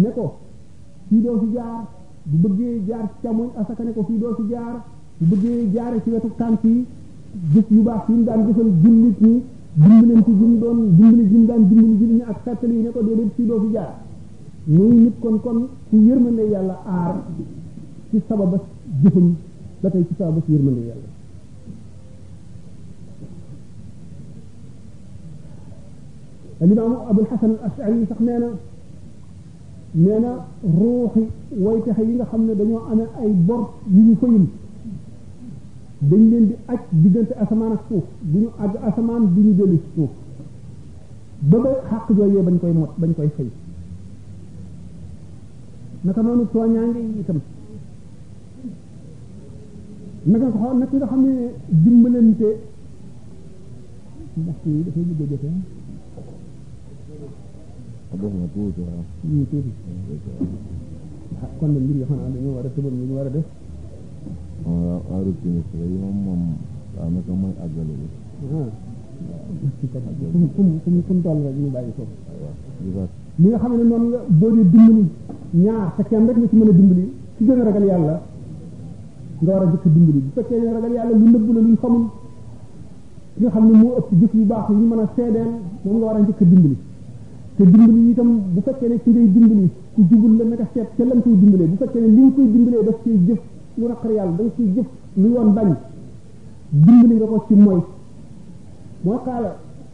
ne ko fii doo fi jaar bu bëggee jaar ci càmmoñ asaka ne ko fii doo fi jaar bu bëggee jaare ci wetu tànk yi jëf yu baax yi mu daan jëfal jullit ñi dimbalante ji mu doon dimbali ji mu daan dimbali jullit ñi ak xettali yi ne ko déedéet fii doo fi jaar muy nit kon kon ku yërmande yàlla aar ci sababa jëfam ba tey ci sababa si yërmande yàlla alimaamu abul xasan al ashari sax nee na nee na ruuxi way texe yi nga xam ne dañoo amee ay bor yu ñu fayul dañ leen di aj diggante asamaan ak suuf bu ñu àgg asamaan bu ñu dellu ci suuf ba ba xàq jooyee bañ koy mot bañ koy fay naka noonu tooñaange yi itam naka nga xam naka nga xam ne dimbalante ndax kii dafay bëgg a jotee def na tuuti waaw ñu tuuti ah kon nag mbir yi xanaa dañoo war a tëbal lu ñu war a def waaw waaw routine si yi moom moom daanaka mooy àggale bi ah fu mu fu mu fu mu toll rek ñu bàyyi ko waaw li nga xam ne noonu nga boo dee dimbali ñaar sa kenn rek nga ci mën a dimbali ci gën a ragal yàlla nga war a jëkk dimbali bu fekkee ne ragal yàlla lu nëbb la luñ xamul ki nga xam ne moo ëpp jëf yu baax yi ñu mën a seedeel moom nga war a njëkk a dimbali te dimbali yi itam bu fekkee ne ci ngay dimbali ku jubul la naka seet ca lam koy dimbalee bu fekkee ne li nga koy dimbalee daf ciy jëf lu naqar yàlla da nga ciy jëf lu yoon bañ dimbali nga ko ci mooy moo xaala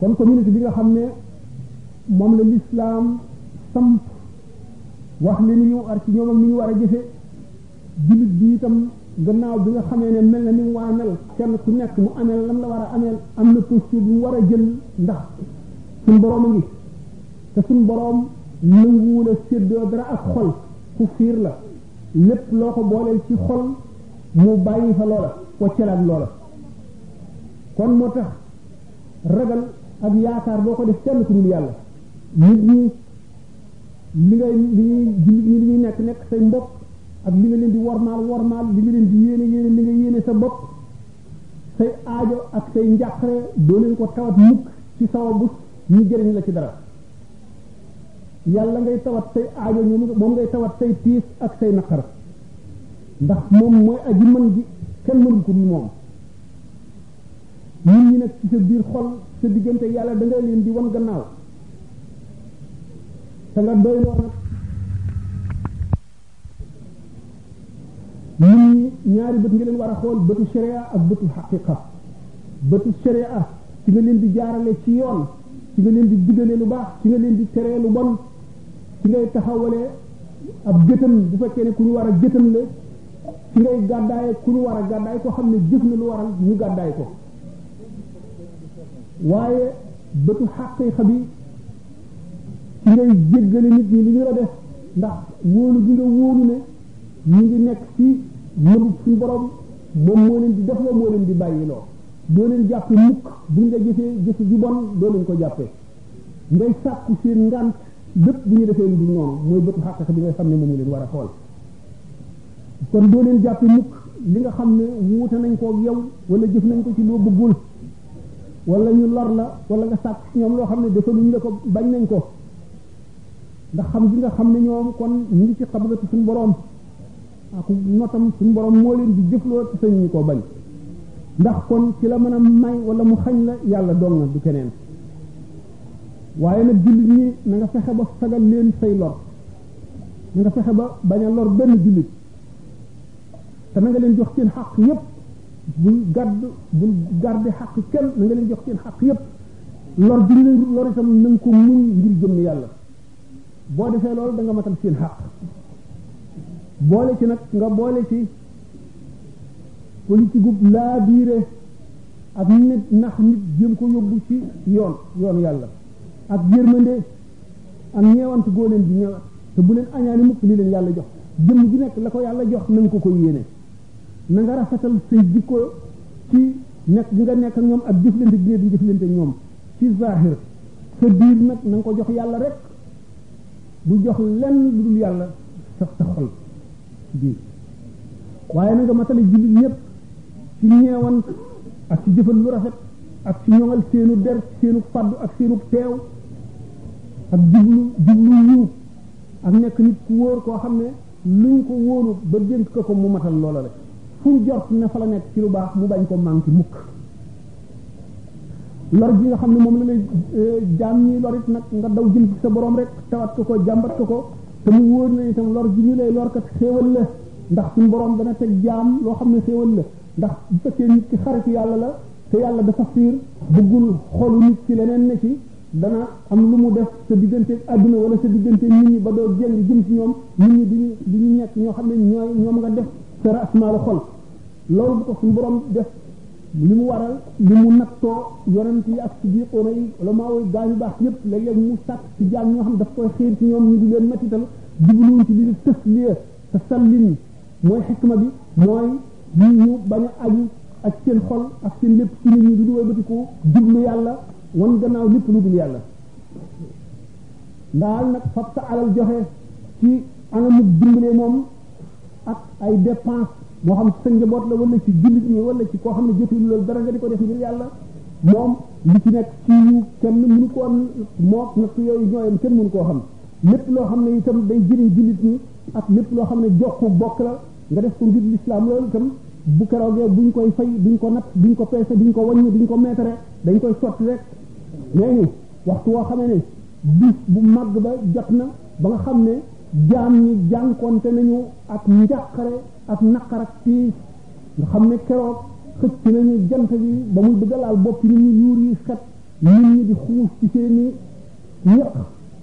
kon communauté bi nga xam ne moom la lislaam samp wax li ni ñu war ci ñoom ak ni ñu war a jëfe jullit bi itam gannaaw bi nga xamee ne mel na ni mu war a mel kenn ku nekk mu ameel lam la war a ameel am na posture bu mu war a jël ndax suñ boroom a ngi te suñ boroom nanguwul a séddoo dara ak xol ku fiir la lépp loo ko booleel ci xol mu bàyyi fa loola waccalaat loola kon moo tax ragal ak yaakaar boo ko def kenn ku dul yàlla nit ñi li ngay li ñuy jullit ñi li ñuy nekk nekk say mbokk ak li nga leen di wormaal wormaal li nga leen di yéene yéene li nga yéene sa bopp say aajo ak say njàqare doo leen ko tawat mukk ci sababu ñu jëriñ la ci dara yàlla ngay tawat say aajo ñoom moom ngay tawat say tiis ak say naqar ndax moom mooy aji mën ji kenn mënul ko moom nit ñi nag ci sa biir xol sa diggante yàlla da nga leen di wan gannaaw te nga doy loo nag nit ñi ñaari bët nga leen war a xool bëtu sharia ak bëtu xaqiqa bëtu sharia ci nga leen di jaarale ci yoon ci nga leen di diggalee lu baax ci nga leen di teree lu bon ci ngay taxawalee ab gëtam bu fekkee ne ku ñu war a gëtam la ci ngay gàddaaye ku ñu war a gàddaay koo xam ne jëf na lu waral ñu gàddaay ko waaye bëtu xaqiiqa bi ci ngay jéggale nit ñi li ñu la def ndax wóolu bi nga wóolu ne ñu ngi nekk ci mënub suñu borom moom moo leen di def loo moo leen di bàyyi loo doo leen jàppe mukk buñ la jëfee jëf ju bon doo leen ko jàppee ngay sàkku seen ngant bépp bu ñu defee lu dul noonu mooy bëtu xàq bi ngay xam ne moom leen war a xool kon doo leen jàppe mukk li nga xam ne wuute nañ ko ak yow wala jëf nañ ko ci loo bëggul wala ñu lor la wala nga sàkk ci ñoom loo xam ne defaluñ la ko bañ nañ ko ndax xam gi nga xam ne ñoom kon ñu ngi ci xablatu suñu boroom ak notam suñu borom moo leen di jëfloo te sañ ñu ko bañ ndax kon ci la mën a may wala mu xañ la yàlla doon na du keneen waaye nag jullit ñi na nga fexe ba sagal leen say lor na nga fexe ba bañ a lor benn jullit te na nga leen jox seen xaq yépp bul gàdd bul garde xaq kenn na nga leen jox seen xaq yépp lor bi ñu lor itam na nga ko muñ ngir jëm yàlla boo defee loolu da nga matal seen xaq boole ci nag nga boole ci politique ub laa biire ak nit nax nit jëm ko yóbbu ci yoon yoonu yàlla ak yërmande ak ñeewant goo leen di ñeewant te bu leen añaani mukk li leen yàlla jox jëmm ji nekk la ko yàlla jox na nga ko ko yéene na nga rafetal say jikko ci nekk gi nga nekk ak ñoom ak jëflante gi nga di jëflante ñoom ci zahir sa biir nag na nga ko jox yàlla rek bu jox lenn lu dul yàlla sax sa xol biir waaye na nga matale jullit ñëpp ci ñeewan ak ci jëfal lu rafet ak ci ñoŋal seenu der seenu faddu ak seenu teew ak jublu jublu yiw ak nekk nit ku wóor koo xam ne luñ ko wóolu ba dénk ko ko mu matal loola rek fu jort ne fa la nekk ci lu baax mu bañ ko manqué mukk lor bi nga xam ne moom la lay jaam ñi lor it nag nga daw jëm ci sa borom rek tawat ko ko jàmbat ko ko te mu wóor na itam lor ji ñu lay lor kat xéewal la ndax suñu borom dana teg jaam loo xam ne xéewal la ndax bu fekkee nit ki xaritu yàlla la te yàlla dafa fiir bëggul xolu nit ci leneen ne ci dana am lu mu def sa diggante ak àdduna wala sa diggante nit ñi ba doo jëng jëm ci ñoom nit ñi duñu duñu ñekk ñoo xam ne ñooy ñoom nga def sa rasmaalu xol loolu bu ko suñu borom def li mu waral li mu nattoo yonent yi ak siddiqoona yi wala maa woy gaañu baax yépp léeg-léeg mu sàkk ci jaam ñoo xam daf koy xiir ci ñoom ñu di leen mettital jubluwuñ ci di leen tasliya te sallim mooy xikma bi mooy ñu ñu bañ a aju ak seen xol ak seen lépp ci nit ñi du duway batiku jublu yàlla wan gannaaw lépp lu dul yàlla daal nag fab sa alal joxe ci anamu dimbalee moom ak ay dépense moo xam sa njaboot la wala ci jullit ñi wala ci koo xam ne jotul loolu dara nga di ko def ngir yàlla moom li ci nekk ci yu kenn mënu koo moo natt yooyu ñooyam kenn mënu koo xam lépp loo xam ne itam day jëriñ jullit ñi ak lépp loo xam ne jokku bokk la nga def ko ngir lislaam loolu itam bu keroogee buñ koy fay duñ ko natt duñ ko peese duñ ko wàññi duñ ko meetare dañ koy sotti rek léegi waxtu woo xamee ne bis bu màgg ba jot na ba nga xam ne jaam ñi jànkonte nañu ak njàqare ak naqar ak tiis nga xam ne keroog xëcc nañu jant bi ba muy bëgg a laal bopp nit ñi yuur yi xet nit ñi di xuus ci seeni ñaq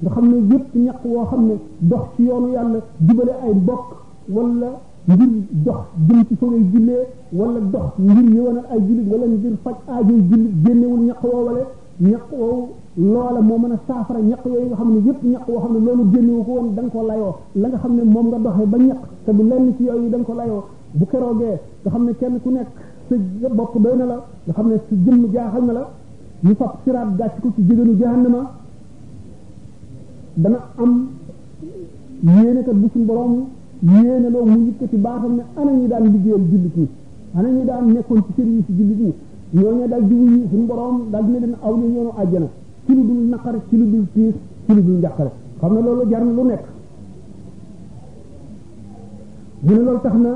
nga xam ne yëpp ñaq woo xam ne dox ci yoonu yàlla jubale ay bokk wala ngir dox jëm ci fa ngay jullee wala dox ngir yëwanal ay jullit wala ngir faj aajoy jullit génnewul ñaq woowale ñaq woowu loola moo mën a saafara ñaq yooyu nga xam ne yëpp ñaq woo xam ne loolu génnewu ko woon da nga ko layoo la nga xam ne moom nga doxee ba ñaq te du lenn ci yooyu da nga ko layoo bu keroogee nga xam ne kenn ku nekk sa bopp doy na la nga xam ne sa jëmm jaaxal na la ñu fab siraat gàcc ko ci jigéenu jahannama dana am yéene kat bu suñu borom yéene loo mu yëkkati baaxam ne ana ñi daan liggéeyal jullit ñi ana ñi daan nekkoon ci service jullit ñi ñooñu daal di wuyu suñu borom daal dina leen aw leen yoonu àjjana ci lu dul naqar ci lu dul tiis ci lu dul njàqare xam ne loolu jar na lu nekk mu ne loolu tax na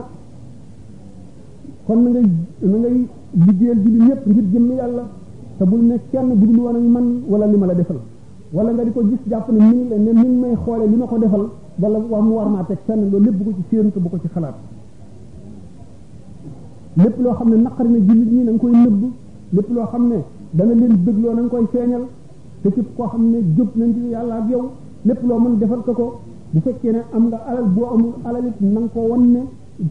kon na ngay na ngay liggéeyal ji bi ñëpp ngir jëmm yàlla te bul ne kenn bu dul woon ak man wala li ma la defal wala nga di ko gis jàpp ne min la ne min may xoole li ma ko defal wala wax mu war maa teg fenn loolu lépp bu ko ci séentu bu ko ci xalaat lépp loo xam ne naqari na jullit ñi na nga koy nëbb lépp loo xam ne dana leen bëggloo na nga koy feeñal te képp koo xam ne jóg nañ ci yàlla ak yow lépp loo mën defal ko ko bu fekkee ne am nga alal boo amul alal it na nga ko wan ne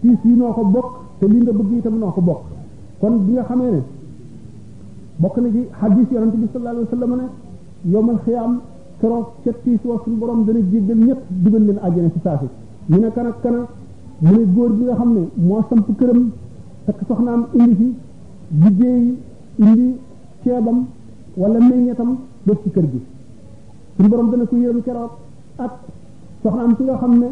tiis yi noo ko bokk te li nga bëgg itam noo ko bokk kon bi nga xamee ne bokk na ci hadis yonente bi sallallahu alayhi wa sallam ne yowmal xiyaam keroog ca tiis wa suñu borom dana jéggal ñëpp dugal leen àjjana ci saasi ñu ne kan ak kana mu ne góor gi nga xam ne moo samp këram fekk soxnaam indi fi liggéey indi ceebam wala meññetam def ci kër gi suñu borom dana ko yërëm keroog ak soxnaam si nga xam ne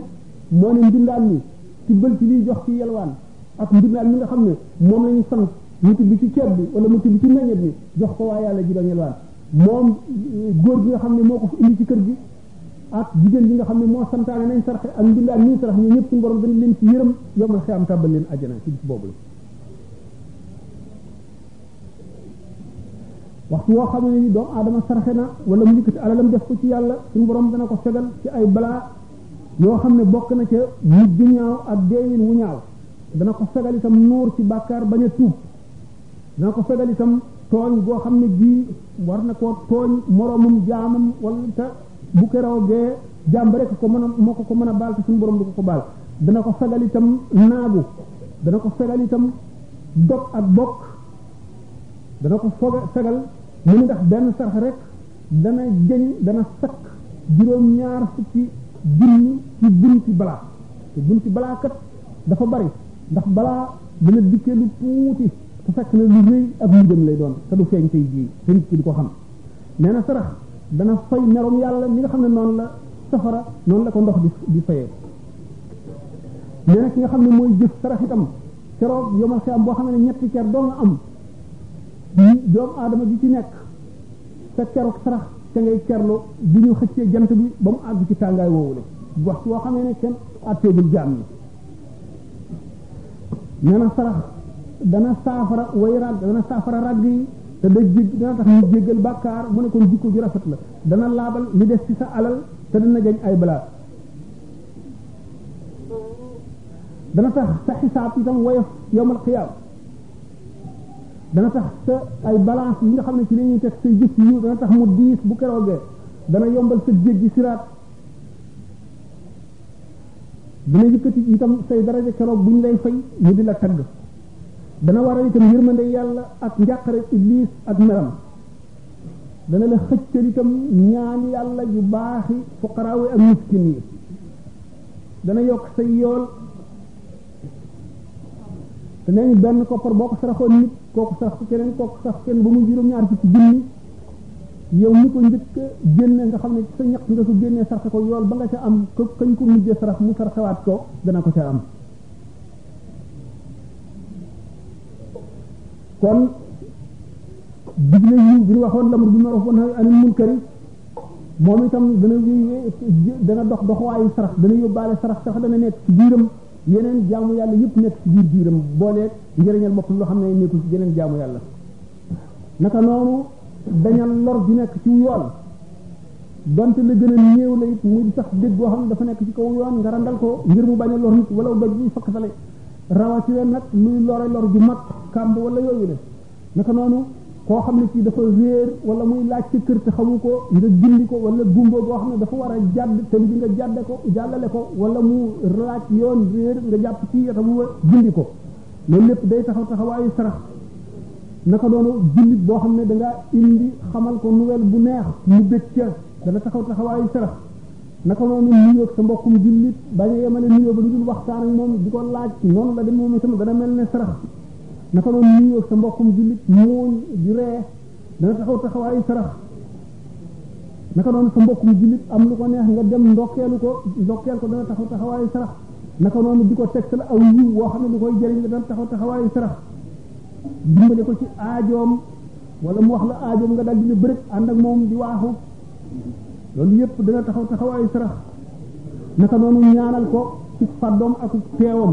moo ne mbindaan mi ci bël ci liy jox ci yelwaan ak mbindaan mi nga xam ne moom la ñu sant mu tibb ci ceeb bi wala mu tibb ci meññet bi jox ko waa yàlla ji doon yelwaan moom góor gi nga xam ne moo ko fi indi ci kër gi ak jigéen bi nga xam ne moo santaane nañ sarxe ak mbindaan ñuy sarax ñoo ñëpp suñu borom dañ leen ci yërëm yomal xiyam tàbbal leen ajjana ci bis boobu la waxtu woo xam ne ni doomu aadama sarxe na wala mu yëkkati alalam def ko ci yàlla suñu borom dana ko fegal ci ay balaa yoo xam ne bokk na ca mujj ñaaw ak deewin wu ñaaw dana ko fegal itam nuur ci bàkkaar bañ a tuub dana ko fegal itam tooñ boo xam ne bii war na koo tooñ moroomum jaamam wala te bu keroogee jaam ba rek ko mën a moo ko ko mën a baal te suñu borom du ko ko baal dana ko fegal itam naagu dana ko fegal itam dog ak bokk dana ko foga fegal mu ni ndax benn sarax rek dana jëñ dana sakk juróom-ñaar fukki junni ci bunti balaa te bunti balaa kat dafa bari ndax balaa dana dikkee lu tuuti te fekk na lu rëy ak lu jëm lay doon te du feeñ tey jii te nit ki di ko xam nee na sarax dana fay merum yàlla li nga xam ne noonu la safara noonu la ko ndox di di fayee nee na ki nga xam ne mooy jëf sarax itam keroog yomal xiyam boo xam ne ñetti cer doo nga am doomu aadama ji ci nekk sa keroog sarax te ngay kerloo bi ñu xëccee jant bi ba mu àgg ci tàngaay woowu la waxtu woo xamee ne kenn àtteegul jaam yi nee na sarax dana saafara way ràgg dana saafara ràgg yi te da jég dana tax ñu jéggal bàkkaar mu ne kon jikko ju rafet la dana laabal li des ci sa alal te dana jañ ay balaa dana tax sa xisaab itam woyof yowmal qiyaam dana tax sa ay balance yi nga xam ne ci la ñuy teg say jëf yu dana tax mu diis bu keroogee dana yombal sa géej gi siraat dana yëkkati itam say daraja keroog bu ñu lay fay ñu di la tagg dana waral itam yërmande yàlla ak njàqare iblis ak meram dana la xëccal itam ñaan yàlla yu baaxi fuqaraawe ak miskin yi dana yokk say yool te nee ñu benn koppar boo ko saraxoon nit kooku sarax ko keneen kooku sarax kenn ba muy juróom-ñaar fukki junni yow mi ko njëkk génne nga xam ne sa ñaq nga ko génnee sarxe ko yool ba nga ca am ko kañ ko mujjee sarax mu sarxewaat ko dana ko ca am kon digle yi bi ñu waxoon lamr bi ma wax woon anil munkari moom itam dana dana dox doxuwaayu sarax dana yóbbaale sarax sarax dana nekk ci biiram yeneen jaamu yàlla yëpp nekk ci biir biiram booleeg njëriñal boppam loo xam ne nekkul ci yeneen jaamu yàlla naka noonu dañal lor di nekk ci yoon donte la gën a néew la it muy sax dégg boo xam ne dafa nekk ci kaw yoon nga randal ko ngir mu bañ a lor nit wala doj bi fakk sale rawatina nag luy lore lor ju mag kàmb wala yooyu la naka noonu koo xam ne ci dafa réer wala muy laaj ci kër te xamu ko nga gindi ko wala gumba boo xam ne dafa war a jàdd te bi nga jàdde ko jàllale ko wala mu laaj yoon réer nga jàpp ci yatam wa gindi ko loolu lépp day taxaw taxawaayu sarax naka noonu jullit boo xam ne dangaa indi xamal ko nouvelle bu neex mu bëgg ca dana taxaw taxawaayu sarax naka noonu nuyoo sa mbokkum jullit bañ a yemale nuyoo ba lu dul waxtaan ak moom di ko laaj noonu la dem moom itam dana mel ne sarax naka noonu nuyoo sa mbokkum jullit mooñ di ree dana taxaw taxawaayu sarax naka noonu sa mbokkum jullit am lu ko neex nga dem ndokkeelu ko ndokkeel ko dana taxaw taxawaayu sarax naka noonu di ko teg la aw yiw woo xam ne lu koy jëriñ nga dana taxaw taxawaayu sarax dimbale ko ci aajoom wala mu wax la aajoom nga dal di ne bërëb ànd ak moom di waaxu loolu yëpp dana taxaw taxawaayu sarax naka noonu ñaanal ko ci fàddoom ak teewam